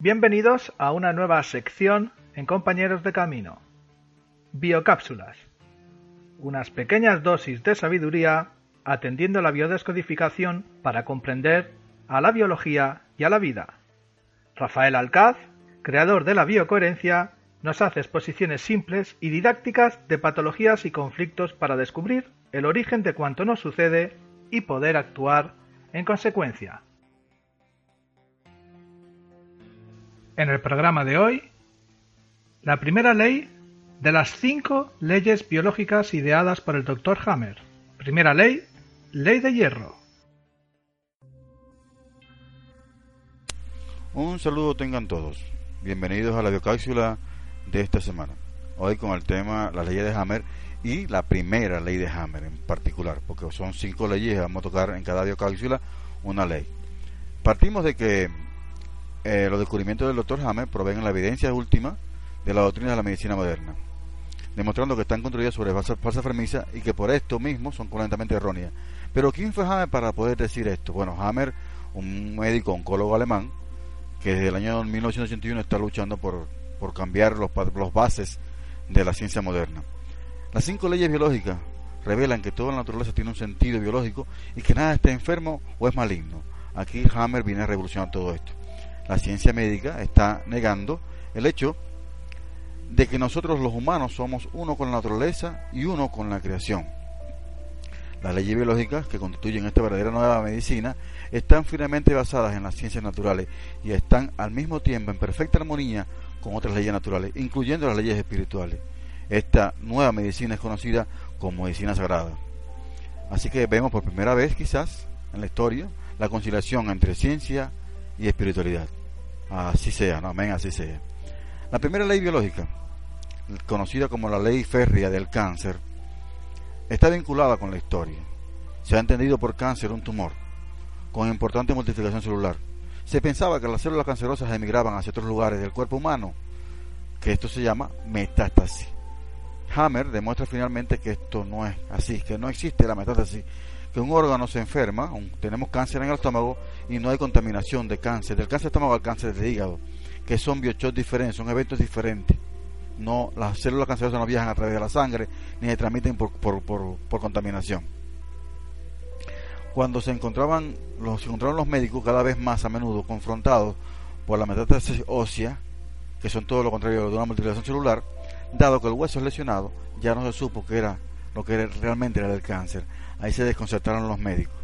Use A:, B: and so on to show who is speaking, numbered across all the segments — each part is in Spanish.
A: Bienvenidos a una nueva sección en Compañeros de Camino. Biocápsulas. Unas pequeñas dosis de sabiduría atendiendo la biodescodificación para comprender a la biología y a la vida. Rafael Alcaz, creador de la biocoherencia, nos hace exposiciones simples y didácticas de patologías y conflictos para descubrir el origen de cuanto nos sucede y poder actuar en consecuencia. En el programa de hoy, la primera ley de las cinco leyes biológicas ideadas por el Dr. Hammer. Primera ley, ley de hierro.
B: Un saludo tengan todos. Bienvenidos a la biocápsula de esta semana. Hoy con el tema la ley de Hammer y la primera ley de Hammer en particular, porque son cinco leyes vamos a tocar en cada biocápsula una ley. Partimos de que eh, los descubrimientos del doctor Hammer proveen la evidencia última de la doctrina de la medicina moderna, demostrando que están construidas sobre falsas falsa premisas y que por esto mismo son completamente erróneas. Pero ¿quién fue Hammer para poder decir esto? Bueno, Hammer, un médico oncólogo alemán, que desde el año 1981 está luchando por, por cambiar los, los bases de la ciencia moderna. Las cinco leyes biológicas revelan que toda la naturaleza tiene un sentido biológico y que nada está enfermo o es maligno. Aquí Hammer viene a revolucionar todo esto la ciencia médica está negando el hecho de que nosotros los humanos somos uno con la naturaleza y uno con la creación. Las leyes biológicas que constituyen esta verdadera nueva medicina están firmemente basadas en las ciencias naturales y están al mismo tiempo en perfecta armonía con otras leyes naturales, incluyendo las leyes espirituales. Esta nueva medicina es conocida como medicina sagrada. Así que vemos por primera vez quizás en la historia la conciliación entre ciencia y espiritualidad. Así sea, no, amén, así sea. La primera ley biológica, conocida como la ley férrea del cáncer, está vinculada con la historia. Se ha entendido por cáncer un tumor, con importante multiplicación celular. Se pensaba que las células cancerosas emigraban hacia otros lugares del cuerpo humano, que esto se llama metástasis. Hammer demuestra finalmente que esto no es así, que no existe la metástasis, que un órgano se enferma, tenemos cáncer en el estómago y no hay contaminación de cáncer, del cáncer de estómago al cáncer de hígado, que son biochops diferentes, son eventos diferentes. No, las células cancerosas no viajan a través de la sangre ni se transmiten por, por, por, contaminación. Cuando se encontraban, los, encontraron los médicos cada vez más a menudo confrontados por la metástasis ósea, que son todo lo contrario de una multiplicación celular, dado que el hueso es lesionado, ya no se supo que era lo que realmente era el cáncer. Ahí se desconcertaron los médicos.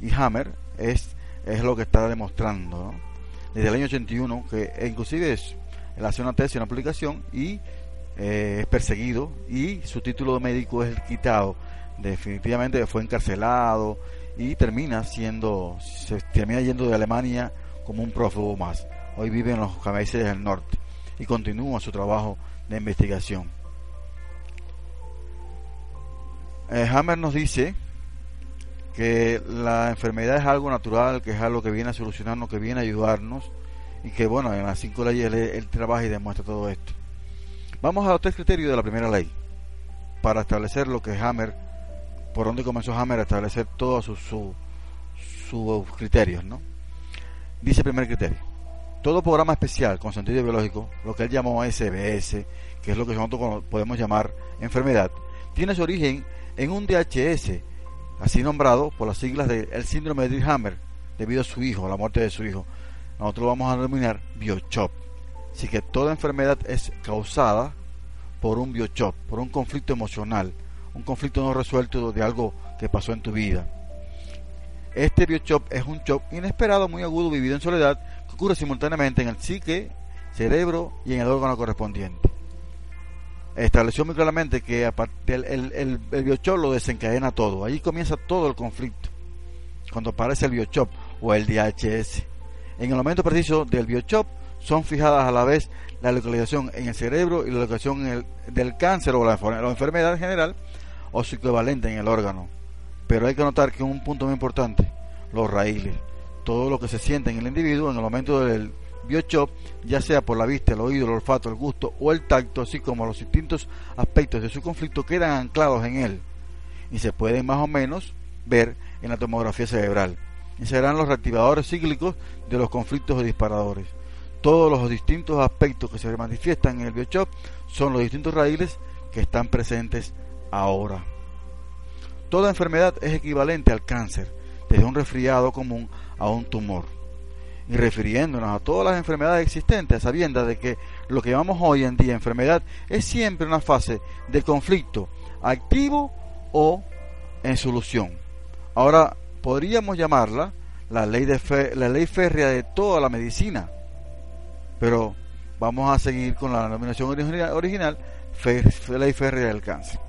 B: Y Hammer es, es lo que está demostrando desde el año 81, que inclusive es, él hace una tesis, una publicación y eh, es perseguido y su título de médico es quitado. Definitivamente fue encarcelado y termina siendo, se termina yendo de Alemania como un prófugo más. Hoy vive en los países del norte y continúa su trabajo de investigación. Eh, Hammer nos dice que la enfermedad es algo natural, que es algo que viene a solucionarnos, que viene a ayudarnos y que bueno, en las cinco leyes él, trabaja y demuestra todo esto. Vamos a los tres criterios de la primera ley para establecer lo que Hammer, por donde comenzó Hammer a establecer todos sus, sus criterios, ¿no? Dice el primer criterio. Todo programa especial con sentido biológico, lo que él llamó SBS, que es lo que nosotros podemos llamar enfermedad, tiene su origen en un DHS, así nombrado por las siglas del síndrome de Hammer, debido a su hijo, a la muerte de su hijo. Nosotros lo vamos a denominar biochop. Así que toda enfermedad es causada por un biochop, por un conflicto emocional, un conflicto no resuelto de algo que pasó en tu vida. Este biochop es un chop inesperado, muy agudo, vivido en soledad, que ocurre simultáneamente en el psique, cerebro y en el órgano correspondiente. Estableció muy claramente que el, el, el, biochop lo desencadena todo. Allí comienza todo el conflicto. Cuando aparece el biochop o el DHS. En el momento preciso del biochop son fijadas a la vez la localización en el cerebro y la localización del cáncer o la, la, enfermedad en general o su equivalente en el órgano. Pero hay que notar que un punto muy importante, los raíles, todo lo que se siente en el individuo en el momento del biochop, ya sea por la vista, el oído, el olfato, el gusto o el tacto, así como los distintos aspectos de su conflicto quedan anclados en él y se pueden más o menos ver en la tomografía cerebral. Y serán los reactivadores cíclicos de los conflictos o disparadores. Todos los distintos aspectos que se manifiestan en el biochop son los distintos raíles que están presentes ahora. Toda enfermedad es equivalente al cáncer, desde un resfriado común a un tumor y refiriéndonos a todas las enfermedades existentes, sabiendo de que lo que llamamos hoy en día enfermedad es siempre una fase de conflicto activo o en solución. Ahora podríamos llamarla la ley de férrea de toda la medicina, pero vamos a seguir con la denominación original, original ley férrea del cáncer.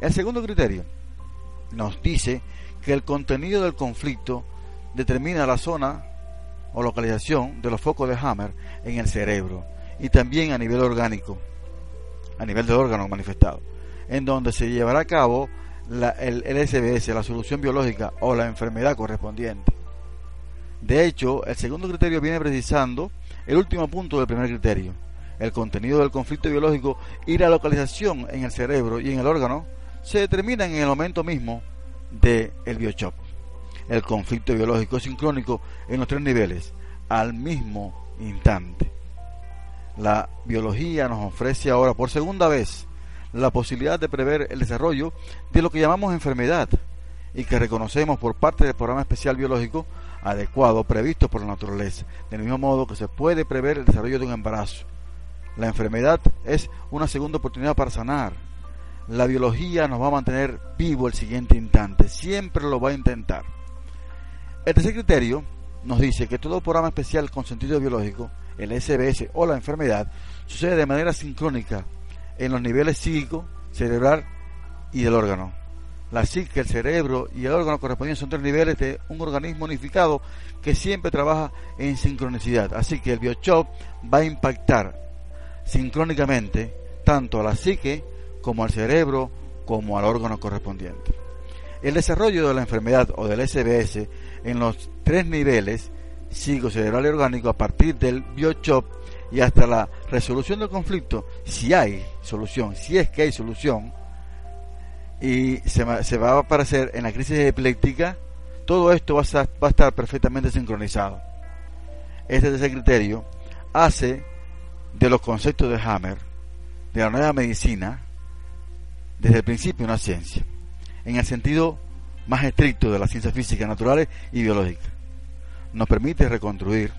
B: El segundo criterio nos dice que el contenido del conflicto determina la zona o localización de los focos de Hammer en el cerebro y también a nivel orgánico, a nivel del órgano manifestado, en donde se llevará a cabo la, el, SBS, la solución biológica o la enfermedad correspondiente. De hecho, el segundo criterio viene precisando el último punto del primer criterio, el contenido del conflicto biológico y la localización en el cerebro y en el órgano se determinan en el momento mismo del el biochop el conflicto biológico sincrónico en los tres niveles al mismo instante. La biología nos ofrece ahora por segunda vez la posibilidad de prever el desarrollo de lo que llamamos enfermedad y que reconocemos por parte del programa especial biológico adecuado previsto por la naturaleza, del mismo modo que se puede prever el desarrollo de un embarazo. La enfermedad es una segunda oportunidad para sanar. La biología nos va a mantener vivo el siguiente instante, siempre lo va a intentar. El tercer criterio nos dice que todo programa especial con sentido biológico, el SBS o la enfermedad, sucede de manera sincrónica en los niveles psíquico, cerebral y del órgano. La psique, el cerebro y el órgano correspondientes son tres niveles de un organismo unificado que siempre trabaja en sincronicidad. Así que el biochop va a impactar sincrónicamente tanto a la psique como al cerebro como al órgano correspondiente. El desarrollo de la enfermedad o del SBS en los tres niveles psicocerebral y orgánico a partir del biochop y hasta la resolución del conflicto, si hay solución, si es que hay solución, y se, va a aparecer en la crisis epiléptica, todo esto va a, estar, perfectamente sincronizado. Este tercer criterio hace de los conceptos de Hammer, de la nueva medicina, desde el principio una ciencia, en el sentido más estricto de las ciencias físicas naturales y biológicas. Nos permite reconstruir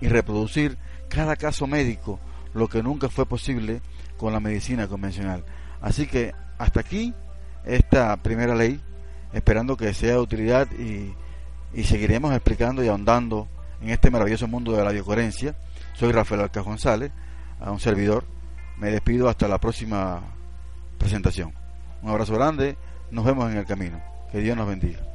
B: y reproducir cada caso médico, lo que nunca fue posible con la medicina convencional. Así que hasta aquí esta primera ley, esperando que sea de utilidad y, y seguiremos explicando y ahondando en este maravilloso mundo de la biocoherencia. Soy Rafael Alca González, a un servidor. Me despido hasta la próxima presentación. Un abrazo grande, nos vemos en el camino. Que Dios nos bendiga.